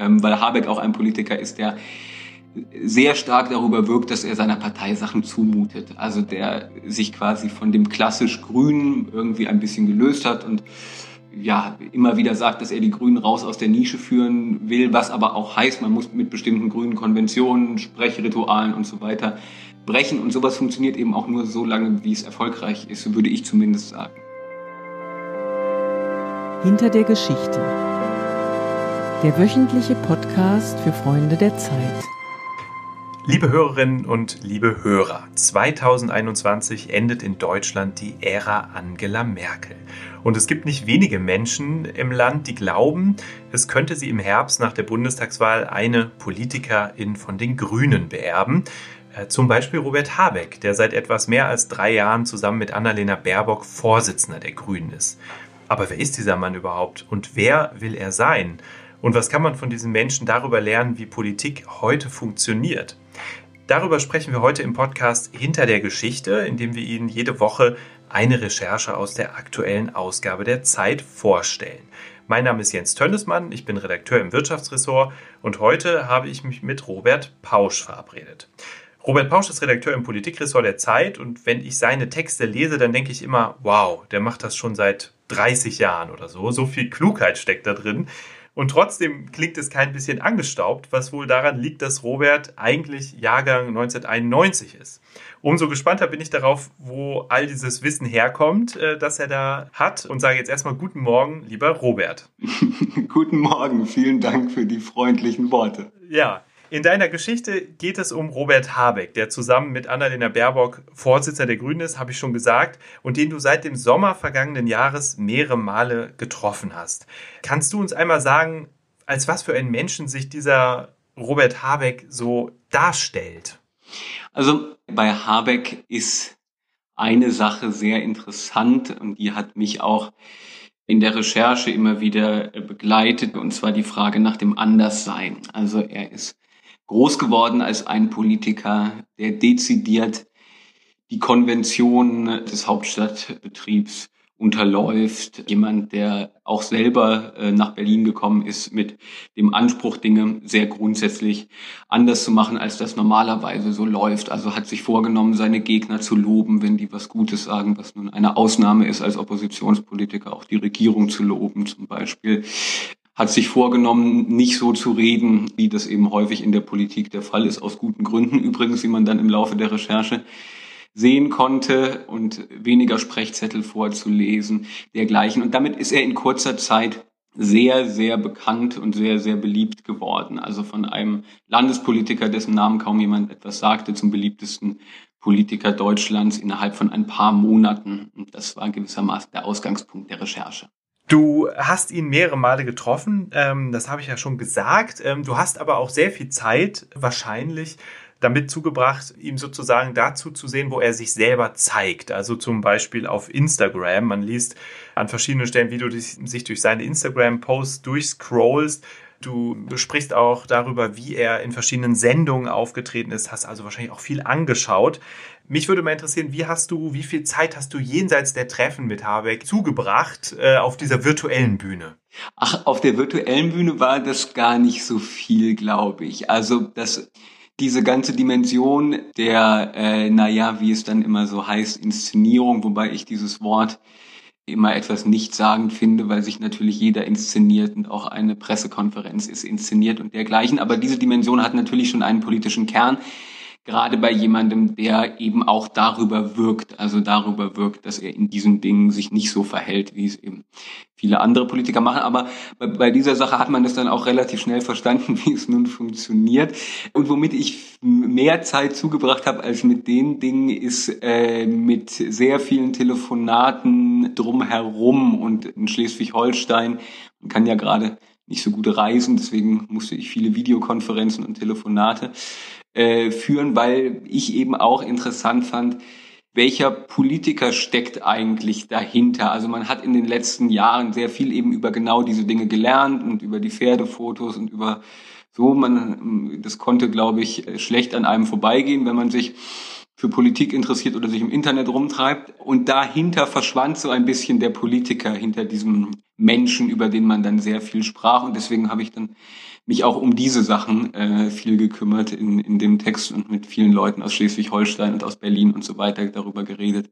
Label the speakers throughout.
Speaker 1: ähm, weil Habeck auch ein Politiker ist, der sehr stark darüber wirkt, dass er seiner Partei Sachen zumutet. Also der sich quasi von dem klassisch Grünen irgendwie ein bisschen gelöst hat und ja, immer wieder sagt, dass er die Grünen raus aus der Nische führen will, was aber auch heißt, man muss mit bestimmten grünen Konventionen, Sprechritualen und so weiter brechen. Und sowas funktioniert eben auch nur so lange, wie es erfolgreich ist, würde ich zumindest sagen.
Speaker 2: Hinter der Geschichte. Der wöchentliche Podcast für Freunde der Zeit.
Speaker 3: Liebe Hörerinnen und liebe Hörer, 2021 endet in Deutschland die Ära Angela Merkel. Und es gibt nicht wenige Menschen im Land, die glauben, es könnte sie im Herbst nach der Bundestagswahl eine Politikerin von den Grünen beerben. Äh, zum Beispiel Robert Habeck, der seit etwas mehr als drei Jahren zusammen mit Annalena Baerbock Vorsitzender der Grünen ist. Aber wer ist dieser Mann überhaupt und wer will er sein? Und was kann man von diesen Menschen darüber lernen, wie Politik heute funktioniert? Darüber sprechen wir heute im Podcast Hinter der Geschichte, in dem wir Ihnen jede Woche eine Recherche aus der aktuellen Ausgabe der Zeit vorstellen. Mein Name ist Jens Tönnesmann, ich bin Redakteur im Wirtschaftsressort und heute habe ich mich mit Robert Pausch verabredet. Robert Pausch ist Redakteur im Politikressort der Zeit und wenn ich seine Texte lese, dann denke ich immer, wow, der macht das schon seit 30 Jahren oder so. So viel Klugheit steckt da drin. Und trotzdem klingt es kein bisschen angestaubt, was wohl daran liegt, dass Robert eigentlich Jahrgang 1991 ist. Umso gespannter bin ich darauf, wo all dieses Wissen herkommt, äh, das er da hat. Und sage jetzt erstmal guten Morgen, lieber Robert.
Speaker 1: guten Morgen, vielen Dank für die freundlichen Worte.
Speaker 3: Ja, in deiner Geschichte geht es um Robert Habeck, der zusammen mit Annalena Baerbock Vorsitzender der Grünen ist, habe ich schon gesagt, und den du seit dem Sommer vergangenen Jahres mehrere Male getroffen hast. Kannst du uns einmal sagen, als was für einen Menschen sich dieser Robert Habeck so darstellt?
Speaker 1: Also bei Habeck ist eine Sache sehr interessant und die hat mich auch in der Recherche immer wieder begleitet, und zwar die Frage nach dem Anderssein. Also er ist groß geworden als ein Politiker, der dezidiert die Konvention des Hauptstadtbetriebs unterläuft. Jemand, der auch selber äh, nach Berlin gekommen ist mit dem Anspruch, Dinge sehr grundsätzlich anders zu machen, als das normalerweise so läuft. Also hat sich vorgenommen, seine Gegner zu loben, wenn die was Gutes sagen, was nun eine Ausnahme ist als Oppositionspolitiker, auch die Regierung zu loben zum Beispiel hat sich vorgenommen, nicht so zu reden, wie das eben häufig in der Politik der Fall ist, aus guten Gründen übrigens, wie man dann im Laufe der Recherche sehen konnte und weniger Sprechzettel vorzulesen, dergleichen. Und damit ist er in kurzer Zeit sehr, sehr bekannt und sehr, sehr beliebt geworden. Also von einem Landespolitiker, dessen Namen kaum jemand etwas sagte, zum beliebtesten Politiker Deutschlands innerhalb von ein paar Monaten. Und das war gewissermaßen der Ausgangspunkt der Recherche.
Speaker 3: Du hast ihn mehrere Male getroffen, ähm, das habe ich ja schon gesagt. Ähm, du hast aber auch sehr viel Zeit wahrscheinlich damit zugebracht, ihm sozusagen dazu zu sehen, wo er sich selber zeigt. Also zum Beispiel auf Instagram. Man liest an verschiedenen Stellen, wie du sich durch seine Instagram-Posts durchscrollst. Du sprichst auch darüber, wie er in verschiedenen Sendungen aufgetreten ist, hast also wahrscheinlich auch viel angeschaut. Mich würde mal interessieren, wie hast du, wie viel Zeit hast du jenseits der Treffen mit Habeck zugebracht äh, auf dieser virtuellen Bühne?
Speaker 1: Ach, auf der virtuellen Bühne war das gar nicht so viel, glaube ich. Also das diese ganze Dimension der, äh, naja, wie es dann immer so heißt, Inszenierung, wobei ich dieses Wort immer etwas nichtssagend finde, weil sich natürlich jeder inszeniert und auch eine Pressekonferenz ist inszeniert und dergleichen. Aber diese Dimension hat natürlich schon einen politischen Kern gerade bei jemandem, der eben auch darüber wirkt, also darüber wirkt, dass er in diesen Dingen sich nicht so verhält, wie es eben viele andere Politiker machen. Aber bei, dieser Sache hat man das dann auch relativ schnell verstanden, wie es nun funktioniert. Und womit ich mehr Zeit zugebracht habe als mit den Dingen, ist äh, mit sehr vielen Telefonaten drumherum und in Schleswig-Holstein. Man kann ja gerade nicht so gute reisen, deswegen musste ich viele Videokonferenzen und Telefonate äh, führen, weil ich eben auch interessant fand, welcher Politiker steckt eigentlich dahinter? Also man hat in den letzten Jahren sehr viel eben über genau diese Dinge gelernt und über die Pferdefotos und über so, man, das konnte, glaube ich, schlecht an einem vorbeigehen, wenn man sich für Politik interessiert oder sich im Internet rumtreibt. Und dahinter verschwand so ein bisschen der Politiker hinter diesem Menschen, über den man dann sehr viel sprach. Und deswegen habe ich dann mich auch um diese Sachen äh, viel gekümmert in, in dem Text und mit vielen Leuten aus Schleswig-Holstein und aus Berlin und so weiter darüber geredet,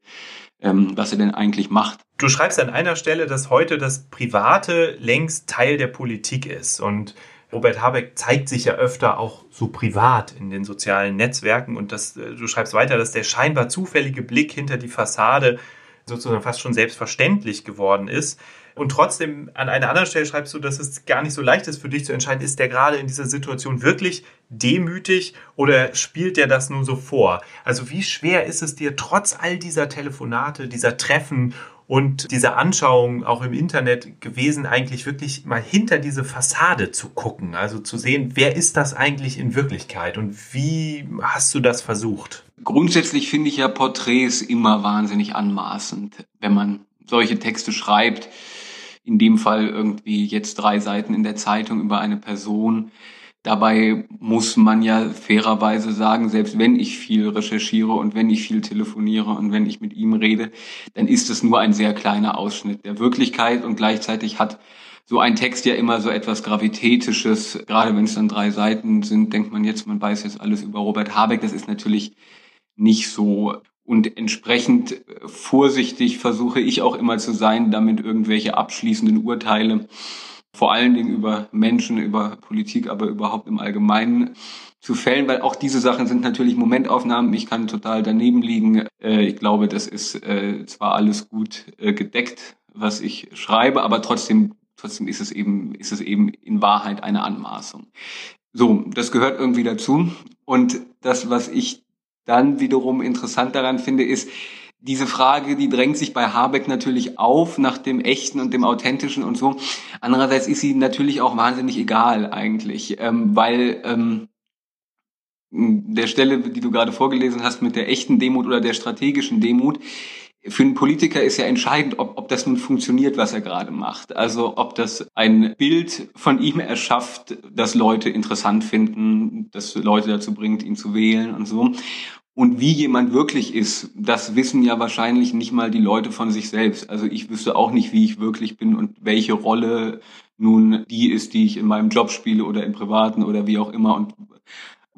Speaker 1: ähm, was er denn eigentlich macht.
Speaker 3: Du schreibst an einer Stelle, dass heute das Private längst Teil der Politik ist und Robert Habeck zeigt sich ja öfter auch so privat in den sozialen Netzwerken und das, äh, du schreibst weiter, dass der scheinbar zufällige Blick hinter die Fassade sozusagen fast schon selbstverständlich geworden ist. Und trotzdem an einer anderen Stelle schreibst du, dass es gar nicht so leicht ist für dich zu entscheiden, ist der gerade in dieser Situation wirklich demütig oder spielt der das nur so vor? Also wie schwer ist es dir trotz all dieser Telefonate, dieser Treffen und dieser Anschauung auch im Internet gewesen, eigentlich wirklich mal hinter diese Fassade zu gucken, also zu sehen, wer ist das eigentlich in Wirklichkeit und wie hast du das versucht?
Speaker 1: Grundsätzlich finde ich ja Porträts immer wahnsinnig anmaßend, wenn man solche Texte schreibt. In dem Fall irgendwie jetzt drei Seiten in der Zeitung über eine Person Dabei muss man ja fairerweise sagen, selbst wenn ich viel recherchiere und wenn ich viel telefoniere und wenn ich mit ihm rede, dann ist es nur ein sehr kleiner Ausschnitt der Wirklichkeit und gleichzeitig hat so ein Text ja immer so etwas Gravitätisches. Gerade wenn es dann drei Seiten sind, denkt man jetzt, man weiß jetzt alles über Robert Habeck. Das ist natürlich nicht so. Und entsprechend vorsichtig versuche ich auch immer zu sein, damit irgendwelche abschließenden Urteile vor allen Dingen über Menschen, über Politik, aber überhaupt im Allgemeinen zu fällen, weil auch diese Sachen sind natürlich Momentaufnahmen. Ich kann total daneben liegen. Äh, ich glaube, das ist äh, zwar alles gut äh, gedeckt, was ich schreibe, aber trotzdem, trotzdem ist es eben, ist es eben in Wahrheit eine Anmaßung. So, das gehört irgendwie dazu. Und das, was ich dann wiederum interessant daran finde, ist, diese Frage, die drängt sich bei Habeck natürlich auf nach dem Echten und dem Authentischen und so. Andererseits ist sie natürlich auch wahnsinnig egal eigentlich, ähm, weil ähm, der Stelle, die du gerade vorgelesen hast, mit der echten Demut oder der strategischen Demut, für einen Politiker ist ja entscheidend, ob, ob das nun funktioniert, was er gerade macht. Also ob das ein Bild von ihm erschafft, das Leute interessant finden, das Leute dazu bringt, ihn zu wählen und so. Und wie jemand wirklich ist, das wissen ja wahrscheinlich nicht mal die Leute von sich selbst. Also ich wüsste auch nicht, wie ich wirklich bin und welche Rolle nun die ist, die ich in meinem Job spiele oder im Privaten oder wie auch immer. Und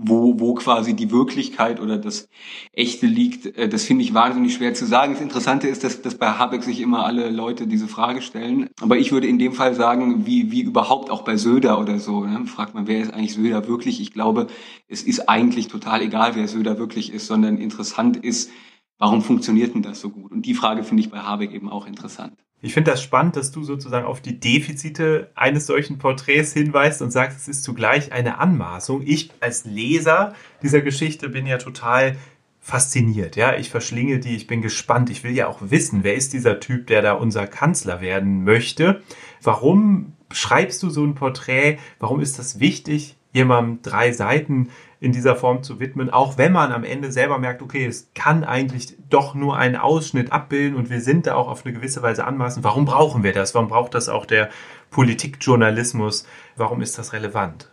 Speaker 1: wo, wo quasi die Wirklichkeit oder das Echte liegt, äh, das finde ich wahnsinnig schwer zu sagen. Das Interessante ist, dass, dass bei Habeck sich immer alle Leute diese Frage stellen. Aber ich würde in dem Fall sagen, wie, wie überhaupt auch bei Söder oder so. Ne? Fragt man, wer ist eigentlich Söder wirklich? Ich glaube, es ist eigentlich total egal, wer Söder wirklich ist, sondern interessant ist, warum funktioniert denn das so gut? Und die Frage finde ich bei Habeck eben auch interessant.
Speaker 3: Ich finde das spannend, dass du sozusagen auf die Defizite eines solchen Porträts hinweist und sagst, es ist zugleich eine Anmaßung. Ich als Leser dieser Geschichte bin ja total fasziniert. Ja, ich verschlinge die, ich bin gespannt. Ich will ja auch wissen, wer ist dieser Typ, der da unser Kanzler werden möchte? Warum schreibst du so ein Porträt? Warum ist das wichtig, jemandem drei Seiten in dieser Form zu widmen, auch wenn man am Ende selber merkt, okay, es kann eigentlich doch nur einen Ausschnitt abbilden und wir sind da auch auf eine gewisse Weise anmaßen. Warum brauchen wir das? Warum braucht das auch der Politikjournalismus? Warum ist das relevant?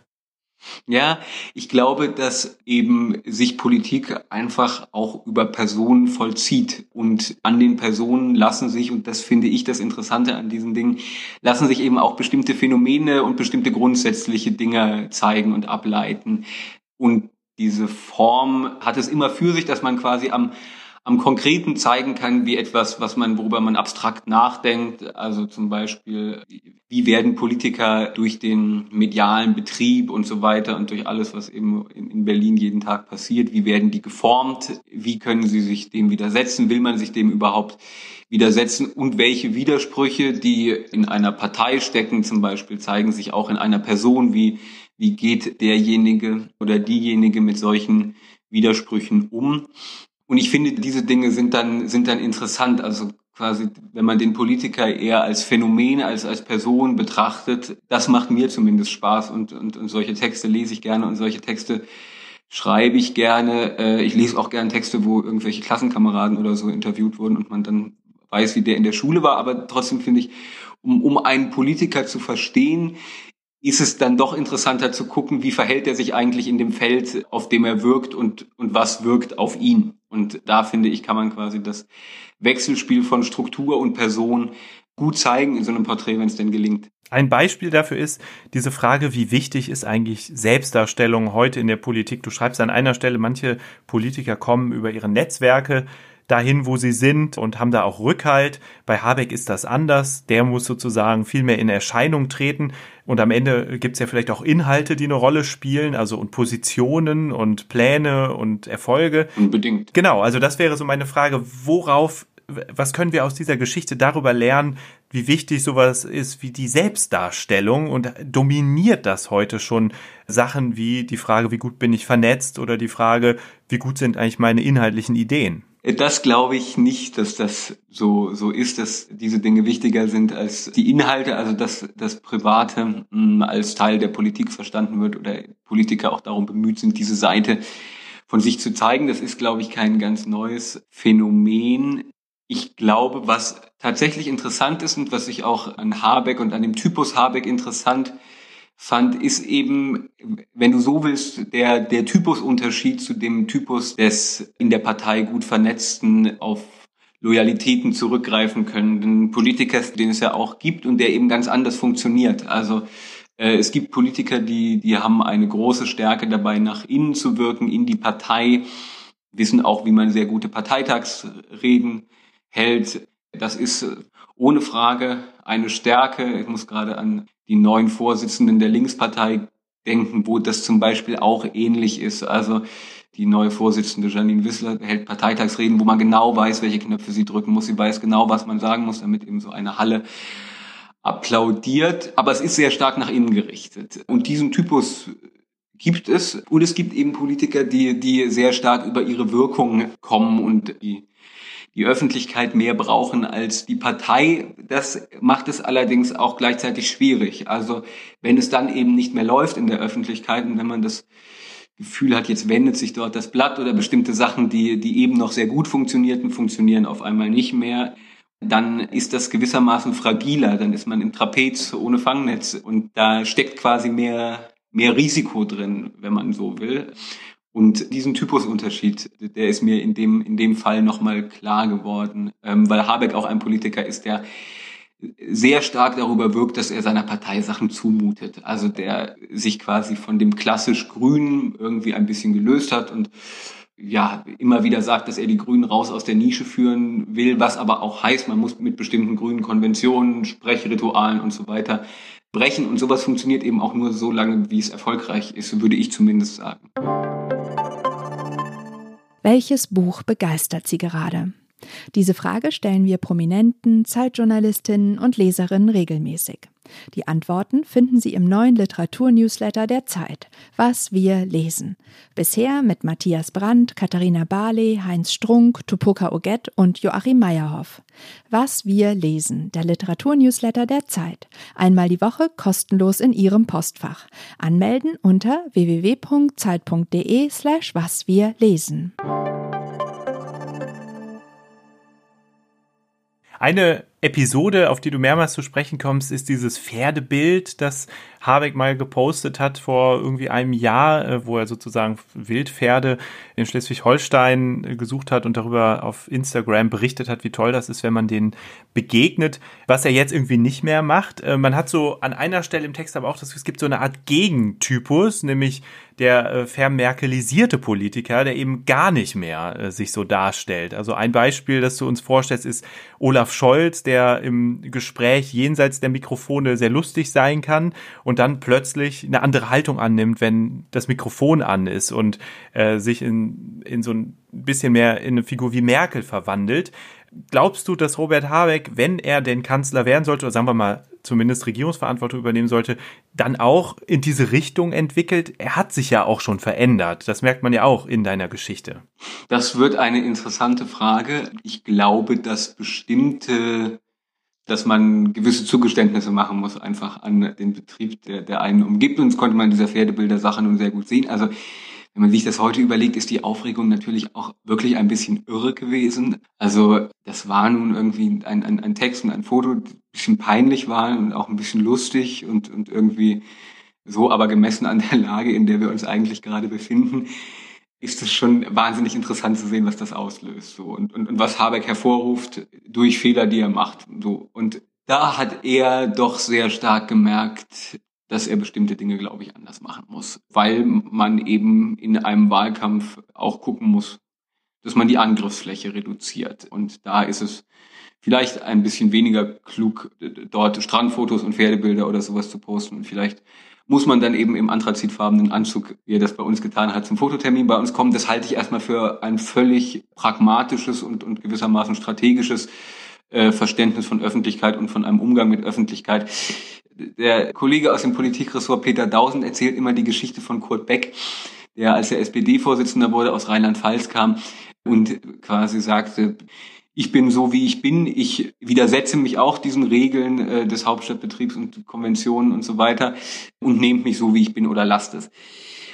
Speaker 1: Ja, ich glaube, dass eben sich Politik einfach auch über Personen vollzieht und an den Personen lassen sich, und das finde ich das Interessante an diesen Dingen, lassen sich eben auch bestimmte Phänomene und bestimmte grundsätzliche Dinge zeigen und ableiten. Und diese Form hat es immer für sich, dass man quasi am, am Konkreten zeigen kann, wie etwas, was man, worüber man abstrakt nachdenkt. Also zum Beispiel, wie werden Politiker durch den medialen Betrieb und so weiter und durch alles, was eben in Berlin jeden Tag passiert, wie werden die geformt? Wie können sie sich dem widersetzen? Will man sich dem überhaupt widersetzen? Und welche Widersprüche, die in einer Partei stecken, zum Beispiel, zeigen sich auch in einer Person wie wie geht derjenige oder diejenige mit solchen Widersprüchen um. Und ich finde, diese Dinge sind dann, sind dann interessant. Also quasi, wenn man den Politiker eher als Phänomen, als, als Person betrachtet, das macht mir zumindest Spaß und, und, und solche Texte lese ich gerne und solche Texte schreibe ich gerne. Äh, ich lese auch gerne Texte, wo irgendwelche Klassenkameraden oder so interviewt wurden und man dann weiß, wie der in der Schule war. Aber trotzdem finde ich, um, um einen Politiker zu verstehen, ist es dann doch interessanter zu gucken, wie verhält er sich eigentlich in dem Feld, auf dem er wirkt und, und was wirkt auf ihn. Und da finde ich, kann man quasi das Wechselspiel von Struktur und Person gut zeigen in so einem Porträt, wenn es denn gelingt.
Speaker 3: Ein Beispiel dafür ist diese Frage, wie wichtig ist eigentlich Selbstdarstellung heute in der Politik? Du schreibst an einer Stelle, manche Politiker kommen über ihre Netzwerke dahin, wo sie sind und haben da auch Rückhalt. Bei Habeck ist das anders. Der muss sozusagen viel mehr in Erscheinung treten. Und am Ende gibt es ja vielleicht auch Inhalte, die eine Rolle spielen, also und Positionen und Pläne und Erfolge.
Speaker 1: Unbedingt.
Speaker 3: Genau, also das wäre so meine Frage, worauf was können wir aus dieser Geschichte darüber lernen, wie wichtig sowas ist wie die Selbstdarstellung und dominiert das heute schon Sachen wie die Frage, wie gut bin ich vernetzt oder die Frage, wie gut sind eigentlich meine inhaltlichen Ideen?
Speaker 1: Das glaube ich nicht, dass das so, so ist, dass diese Dinge wichtiger sind als die Inhalte, also dass das Private hm, als Teil der Politik verstanden wird oder Politiker auch darum bemüht sind, diese Seite von sich zu zeigen. Das ist, glaube ich, kein ganz neues Phänomen. Ich glaube, was tatsächlich interessant ist und was ich auch an Habeck und an dem Typus Habeck interessant fand, ist eben, wenn du so willst, der, der Typusunterschied zu dem Typus des in der Partei gut vernetzten, auf Loyalitäten zurückgreifen können Politikers, den es ja auch gibt und der eben ganz anders funktioniert. Also äh, es gibt Politiker, die, die haben eine große Stärke dabei, nach innen zu wirken, in die Partei, wissen auch, wie man sehr gute Parteitagsreden hält. Das ist ohne Frage eine Stärke. Ich muss gerade an die neuen Vorsitzenden der Linkspartei denken, wo das zum Beispiel auch ähnlich ist. Also die neue Vorsitzende Janine Wissler hält Parteitagsreden, wo man genau weiß, welche Knöpfe sie drücken muss. Sie weiß genau, was man sagen muss, damit eben so eine Halle applaudiert. Aber es ist sehr stark nach innen gerichtet. Und diesen Typus gibt es. Und es gibt eben Politiker, die, die sehr stark über ihre Wirkung kommen und die die Öffentlichkeit mehr brauchen als die Partei. Das macht es allerdings auch gleichzeitig schwierig. Also wenn es dann eben nicht mehr läuft in der Öffentlichkeit und wenn man das Gefühl hat, jetzt wendet sich dort das Blatt oder bestimmte Sachen, die, die eben noch sehr gut funktionierten, funktionieren auf einmal nicht mehr, dann ist das gewissermaßen fragiler. Dann ist man im Trapez ohne Fangnetz und da steckt quasi mehr, mehr Risiko drin, wenn man so will. Und diesen Typusunterschied, der ist mir in dem, in dem Fall nochmal klar geworden, ähm, weil Habeck auch ein Politiker ist, der sehr stark darüber wirkt, dass er seiner Partei Sachen zumutet. Also der sich quasi von dem klassisch Grünen irgendwie ein bisschen gelöst hat und ja, immer wieder sagt, dass er die Grünen raus aus der Nische führen will, was aber auch heißt, man muss mit bestimmten grünen Konventionen, Sprechritualen und so weiter brechen. Und sowas funktioniert eben auch nur so lange, wie es erfolgreich ist, würde ich zumindest sagen.
Speaker 4: Welches Buch begeistert Sie gerade? Diese Frage stellen wir Prominenten, Zeitjournalistinnen und Leserinnen regelmäßig. Die Antworten finden Sie im neuen Literaturnewsletter der Zeit, Was wir lesen. Bisher mit Matthias Brandt, Katharina Barley, Heinz Strunk, Tupoka Oget und Joachim Meyerhoff. Was wir lesen, der Literaturnewsletter der Zeit. Einmal die Woche kostenlos in Ihrem Postfach. Anmelden unter www.zeit.de slash was wir lesen.
Speaker 3: Eine Episode, auf die du mehrmals zu sprechen kommst, ist dieses Pferdebild, das Habeck mal gepostet hat vor irgendwie einem Jahr, äh, wo er sozusagen Wildpferde in Schleswig-Holstein äh, gesucht hat und darüber auf Instagram berichtet hat, wie toll das ist, wenn man denen begegnet, was er jetzt irgendwie nicht mehr macht. Äh, man hat so an einer Stelle im Text aber auch das, es gibt so eine Art Gegentypus, nämlich der vermerkelisierte Politiker, der eben gar nicht mehr sich so darstellt. Also ein Beispiel, das du uns vorstellst, ist Olaf Scholz, der im Gespräch jenseits der Mikrofone sehr lustig sein kann und dann plötzlich eine andere Haltung annimmt, wenn das Mikrofon an ist und äh, sich in, in so ein bisschen mehr in eine Figur wie Merkel verwandelt. Glaubst du, dass Robert Habeck, wenn er den Kanzler werden sollte, oder sagen wir mal zumindest Regierungsverantwortung übernehmen sollte, dann auch in diese Richtung entwickelt? Er hat sich ja auch schon verändert. Das merkt man ja auch in deiner Geschichte.
Speaker 1: Das wird eine interessante Frage. Ich glaube, dass bestimmte dass man gewisse Zugeständnisse machen muss, einfach an den Betrieb, der, der einen umgibt. Und das konnte man in dieser Pferdebilder-Sache nun sehr gut sehen. Also wenn man sich das heute überlegt, ist die Aufregung natürlich auch wirklich ein bisschen irre gewesen. Also das war nun irgendwie ein, ein, ein Text und ein Foto, ein bisschen peinlich war und auch ein bisschen lustig und, und irgendwie so, aber gemessen an der Lage, in der wir uns eigentlich gerade befinden, ist es schon wahnsinnig interessant zu sehen, was das auslöst. So und, und, und was Habeck hervorruft durch Fehler, die er macht. So und da hat er doch sehr stark gemerkt, dass er bestimmte Dinge, glaube ich, anders machen muss, weil man eben in einem Wahlkampf auch gucken muss, dass man die Angriffsfläche reduziert. Und da ist es vielleicht ein bisschen weniger klug, dort Strandfotos und Pferdebilder oder sowas zu posten. Und vielleicht muss man dann eben im anthrazitfarbenen Anzug, wie er das bei uns getan hat, zum Fototermin bei uns kommen. Das halte ich erstmal für ein völlig pragmatisches und, und gewissermaßen strategisches äh, Verständnis von Öffentlichkeit und von einem Umgang mit Öffentlichkeit. Der Kollege aus dem Politikressort Peter Dausen erzählt immer die Geschichte von Kurt Beck, der als der SPD-Vorsitzender wurde aus Rheinland-Pfalz kam und quasi sagte, ich bin so, wie ich bin. Ich widersetze mich auch diesen Regeln äh, des Hauptstadtbetriebs und Konventionen und so weiter und nehmt mich so, wie ich bin oder lasst es.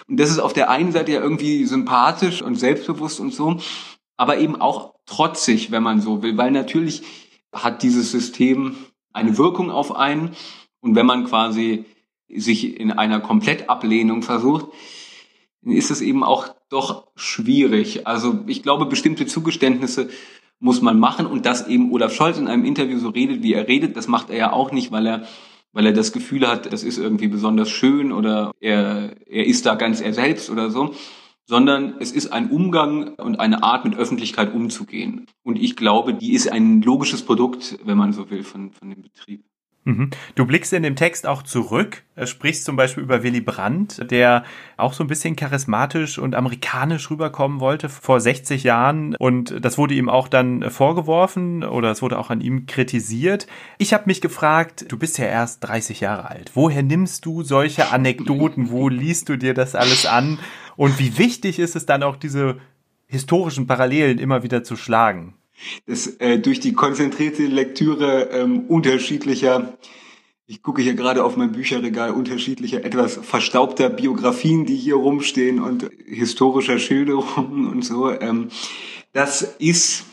Speaker 1: Und das ist auf der einen Seite ja irgendwie sympathisch und selbstbewusst und so, aber eben auch trotzig, wenn man so will, weil natürlich hat dieses System eine Wirkung auf einen und wenn man quasi sich in einer Komplettablehnung versucht, ist es eben auch doch schwierig. Also ich glaube, bestimmte Zugeständnisse muss man machen und dass eben Olaf Scholz in einem Interview so redet, wie er redet, das macht er ja auch nicht, weil er weil er das Gefühl hat, das ist irgendwie besonders schön oder er, er ist da ganz er selbst oder so, sondern es ist ein Umgang und eine Art, mit Öffentlichkeit umzugehen. Und ich glaube, die ist ein logisches Produkt, wenn man so will, von, von dem Betrieb.
Speaker 3: Mhm. Du blickst in dem Text auch zurück, sprichst zum Beispiel über Willy Brandt, der auch so ein bisschen charismatisch und amerikanisch rüberkommen wollte vor 60 Jahren und das wurde ihm auch dann vorgeworfen oder es wurde auch an ihm kritisiert. Ich habe mich gefragt, du bist ja erst 30 Jahre alt, woher nimmst du solche Anekdoten, wo liest du dir das alles an und wie wichtig ist es dann auch diese historischen Parallelen immer wieder zu schlagen?
Speaker 1: Das äh, durch die konzentrierte Lektüre ähm, unterschiedlicher, ich gucke hier gerade auf mein Bücherregal, unterschiedlicher, etwas verstaubter Biografien, die hier rumstehen und historischer Schilderungen und so. Ähm, das ist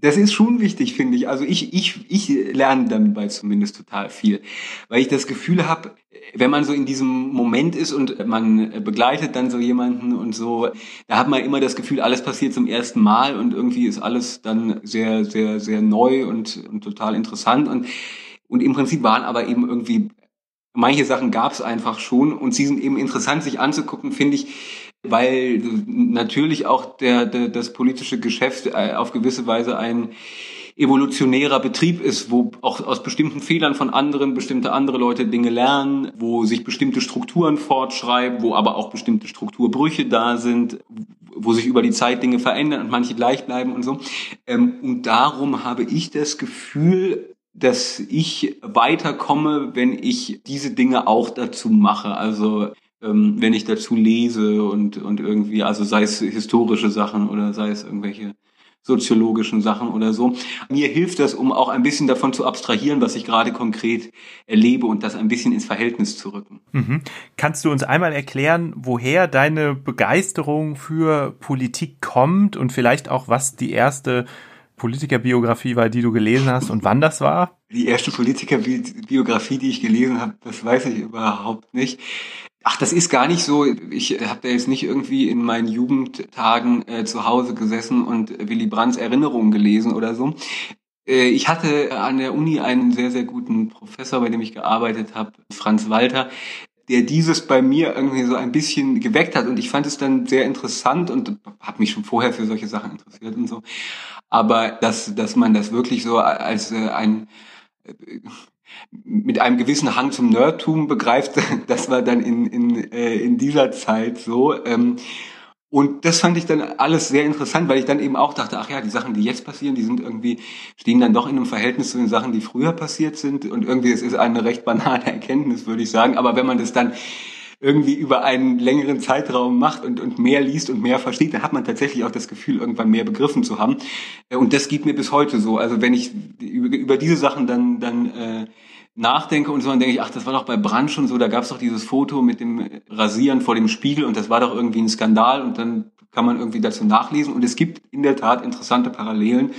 Speaker 1: das ist schon wichtig, finde ich. Also ich, ich, ich lerne dabei zumindest total viel, weil ich das Gefühl habe, wenn man so in diesem Moment ist und man begleitet dann so jemanden und so, da hat man immer das Gefühl, alles passiert zum ersten Mal und irgendwie ist alles dann sehr, sehr, sehr neu und, und total interessant und und im Prinzip waren aber eben irgendwie manche Sachen gab es einfach schon und sie sind eben interessant sich anzugucken, finde ich weil natürlich auch der, der, das politische Geschäft äh, auf gewisse Weise ein evolutionärer Betrieb ist, wo auch aus bestimmten Fehlern von anderen bestimmte andere Leute Dinge lernen, wo sich bestimmte Strukturen fortschreiben, wo aber auch bestimmte Strukturbrüche da sind, wo sich über die Zeit Dinge verändern und manche gleich bleiben und so. Ähm, und darum habe ich das Gefühl, dass ich weiterkomme, wenn ich diese Dinge auch dazu mache. Also ähm, wenn ich dazu lese und, und irgendwie, also sei es historische Sachen oder sei es irgendwelche soziologischen Sachen oder so. Mir hilft das, um auch ein bisschen davon zu abstrahieren, was ich gerade konkret erlebe und das ein bisschen ins Verhältnis zu rücken.
Speaker 3: Mhm. Kannst du uns einmal erklären, woher deine Begeisterung für Politik kommt und vielleicht auch, was die erste Politikerbiografie war, die du gelesen hast und wann das war?
Speaker 1: Die erste Politikerbiografie, die ich gelesen habe, das weiß ich überhaupt nicht. Ach, das ist gar nicht so. Ich habe da jetzt nicht irgendwie in meinen Jugendtagen äh, zu Hause gesessen und Willy Brandts Erinnerungen gelesen oder so. Äh, ich hatte an der Uni einen sehr, sehr guten Professor, bei dem ich gearbeitet habe, Franz Walter, der dieses bei mir irgendwie so ein bisschen geweckt hat. Und ich fand es dann sehr interessant und habe mich schon vorher für solche Sachen interessiert und so. Aber dass, dass man das wirklich so als äh, ein äh, mit einem gewissen Hang zum Nerdtum begreift, das war dann in, in, äh, in dieser Zeit so. Ähm, und das fand ich dann alles sehr interessant, weil ich dann eben auch dachte, ach ja, die Sachen, die jetzt passieren, die sind irgendwie, stehen dann doch in einem Verhältnis zu den Sachen, die früher passiert sind. Und irgendwie, es ist eine recht banale Erkenntnis, würde ich sagen. Aber wenn man das dann irgendwie über einen längeren Zeitraum macht und, und mehr liest und mehr versteht, dann hat man tatsächlich auch das Gefühl, irgendwann mehr begriffen zu haben. Und das geht mir bis heute so. Also wenn ich über, über diese Sachen dann, dann äh, nachdenke und so, dann denke ich, ach, das war doch bei Brand schon so, da gab es doch dieses Foto mit dem Rasieren vor dem Spiegel und das war doch irgendwie ein Skandal und dann kann man irgendwie dazu nachlesen. Und es gibt in der Tat interessante Parallelen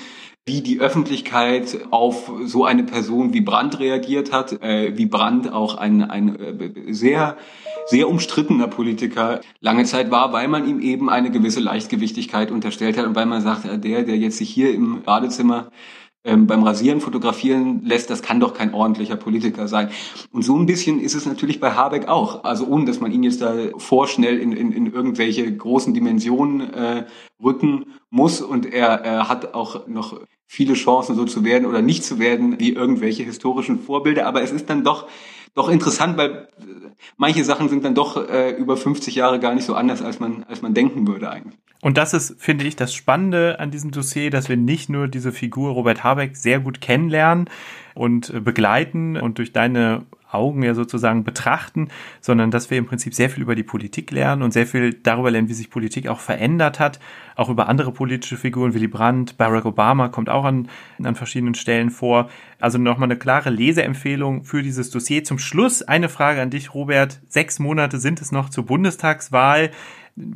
Speaker 1: wie die Öffentlichkeit auf so eine Person wie Brandt reagiert hat, äh, wie Brandt auch ein, ein äh, sehr sehr umstrittener Politiker lange Zeit war, weil man ihm eben eine gewisse Leichtgewichtigkeit unterstellt hat und weil man sagt, der, der jetzt sich hier im Badezimmer ähm, beim Rasieren fotografieren lässt, das kann doch kein ordentlicher Politiker sein. Und so ein bisschen ist es natürlich bei Habeck auch. Also ohne, dass man ihn jetzt da vorschnell in, in, in irgendwelche großen Dimensionen äh, rücken muss. Und er, er hat auch noch viele Chancen, so zu werden oder nicht zu werden, wie irgendwelche historischen Vorbilder. Aber es ist dann doch doch interessant, weil manche Sachen sind dann doch äh, über 50 Jahre gar nicht so anders, als man, als man denken würde eigentlich.
Speaker 3: Und das ist, finde ich, das Spannende an diesem Dossier, dass wir nicht nur diese Figur Robert Habeck sehr gut kennenlernen und äh, begleiten und durch deine Augen ja sozusagen betrachten, sondern dass wir im Prinzip sehr viel über die Politik lernen und sehr viel darüber lernen, wie sich Politik auch verändert hat, auch über andere politische Figuren, Willy Brandt, Barack Obama kommt auch an, an verschiedenen Stellen vor. Also nochmal eine klare Leseempfehlung für dieses Dossier. Zum Schluss eine Frage an dich, Robert. Sechs Monate sind es noch zur Bundestagswahl.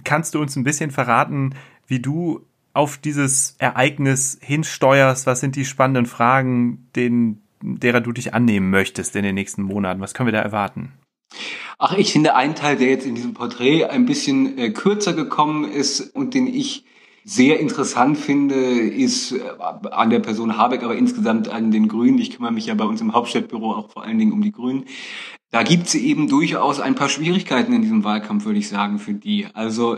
Speaker 3: Kannst du uns ein bisschen verraten, wie du auf dieses Ereignis hinsteuerst? Was sind die spannenden Fragen, denen, derer du dich annehmen möchtest in den nächsten Monaten? Was können wir da erwarten?
Speaker 1: Ach, ich finde einen Teil, der jetzt in diesem Porträt ein bisschen äh, kürzer gekommen ist und den ich sehr interessant finde, ist äh, an der Person Habeck, aber insgesamt an den Grünen. Ich kümmere mich ja bei uns im Hauptstadtbüro auch vor allen Dingen um die Grünen. Da gibt es eben durchaus ein paar Schwierigkeiten in diesem Wahlkampf, würde ich sagen, für die. Also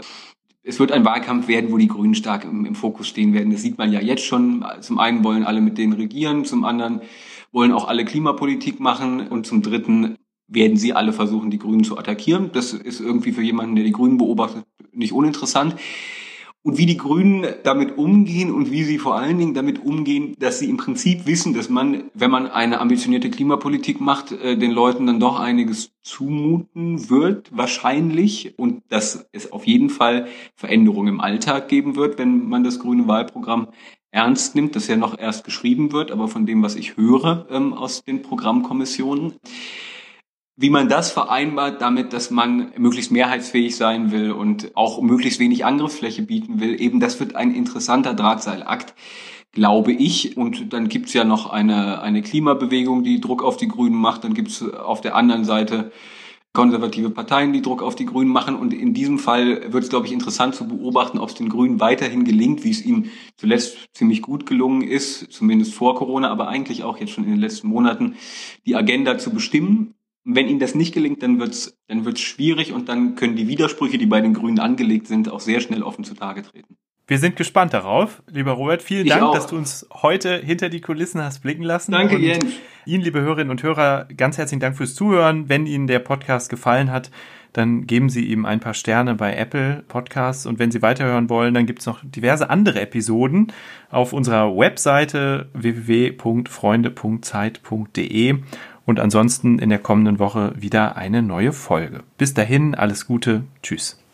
Speaker 1: es wird ein Wahlkampf werden, wo die Grünen stark im, im, Fokus stehen werden. Das sieht man ja jetzt schon. Zum einen wollen alle mit denen regieren, zum anderen wollen auch alle Klimapolitik machen und zum dritten werden sie alle versuchen, die Grünen zu attackieren. Das ist irgendwie für jemanden, der die Grünen beobachtet, nicht uninteressant und wie die Grünen damit umgehen und wie sie vor allen Dingen damit umgehen, dass sie im Prinzip wissen, dass man, wenn man eine ambitionierte Klimapolitik macht, äh, den Leuten dann doch einiges zumuten wird, wahrscheinlich, und dass es auf jeden Fall Veränderungen im Alltag geben wird, wenn man das grüne Wahlprogramm ernst nimmt, das ja noch erst geschrieben wird, aber von dem, was ich höre ähm, aus den Programmkommissionen. Wie man das vereinbart damit, dass man möglichst mehrheitsfähig sein will und auch möglichst wenig Angriffsfläche bieten will, eben das wird ein interessanter Drahtseilakt, glaube ich. Und dann gibt's ja noch eine, eine Klimabewegung, die Druck auf die Grünen macht. Dann gibt's auf der anderen Seite konservative Parteien, die Druck auf die Grünen machen. Und in diesem Fall wird es, glaube ich, interessant zu beobachten, ob es den Grünen weiterhin gelingt, wie es ihnen zuletzt ziemlich gut gelungen ist, zumindest vor Corona, aber eigentlich auch jetzt schon in den letzten Monaten, die Agenda zu bestimmen wenn ihnen das nicht gelingt, dann wird's dann wird's schwierig und dann können die Widersprüche, die bei den Grünen angelegt sind, auch sehr schnell offen zutage treten.
Speaker 3: Wir sind gespannt darauf, lieber Robert. Vielen ich Dank, auch. dass du uns heute hinter die Kulissen hast blicken lassen.
Speaker 1: Danke, Jens.
Speaker 3: Ihnen, liebe Hörerinnen und Hörer, ganz herzlichen Dank fürs Zuhören. Wenn Ihnen der Podcast gefallen hat, dann geben Sie ihm ein paar Sterne bei Apple Podcasts. Und wenn Sie weiterhören wollen, dann gibt es noch diverse andere Episoden auf unserer Webseite www.freunde.zeit.de und ansonsten in der kommenden Woche wieder eine neue Folge. Bis dahin, alles Gute, tschüss.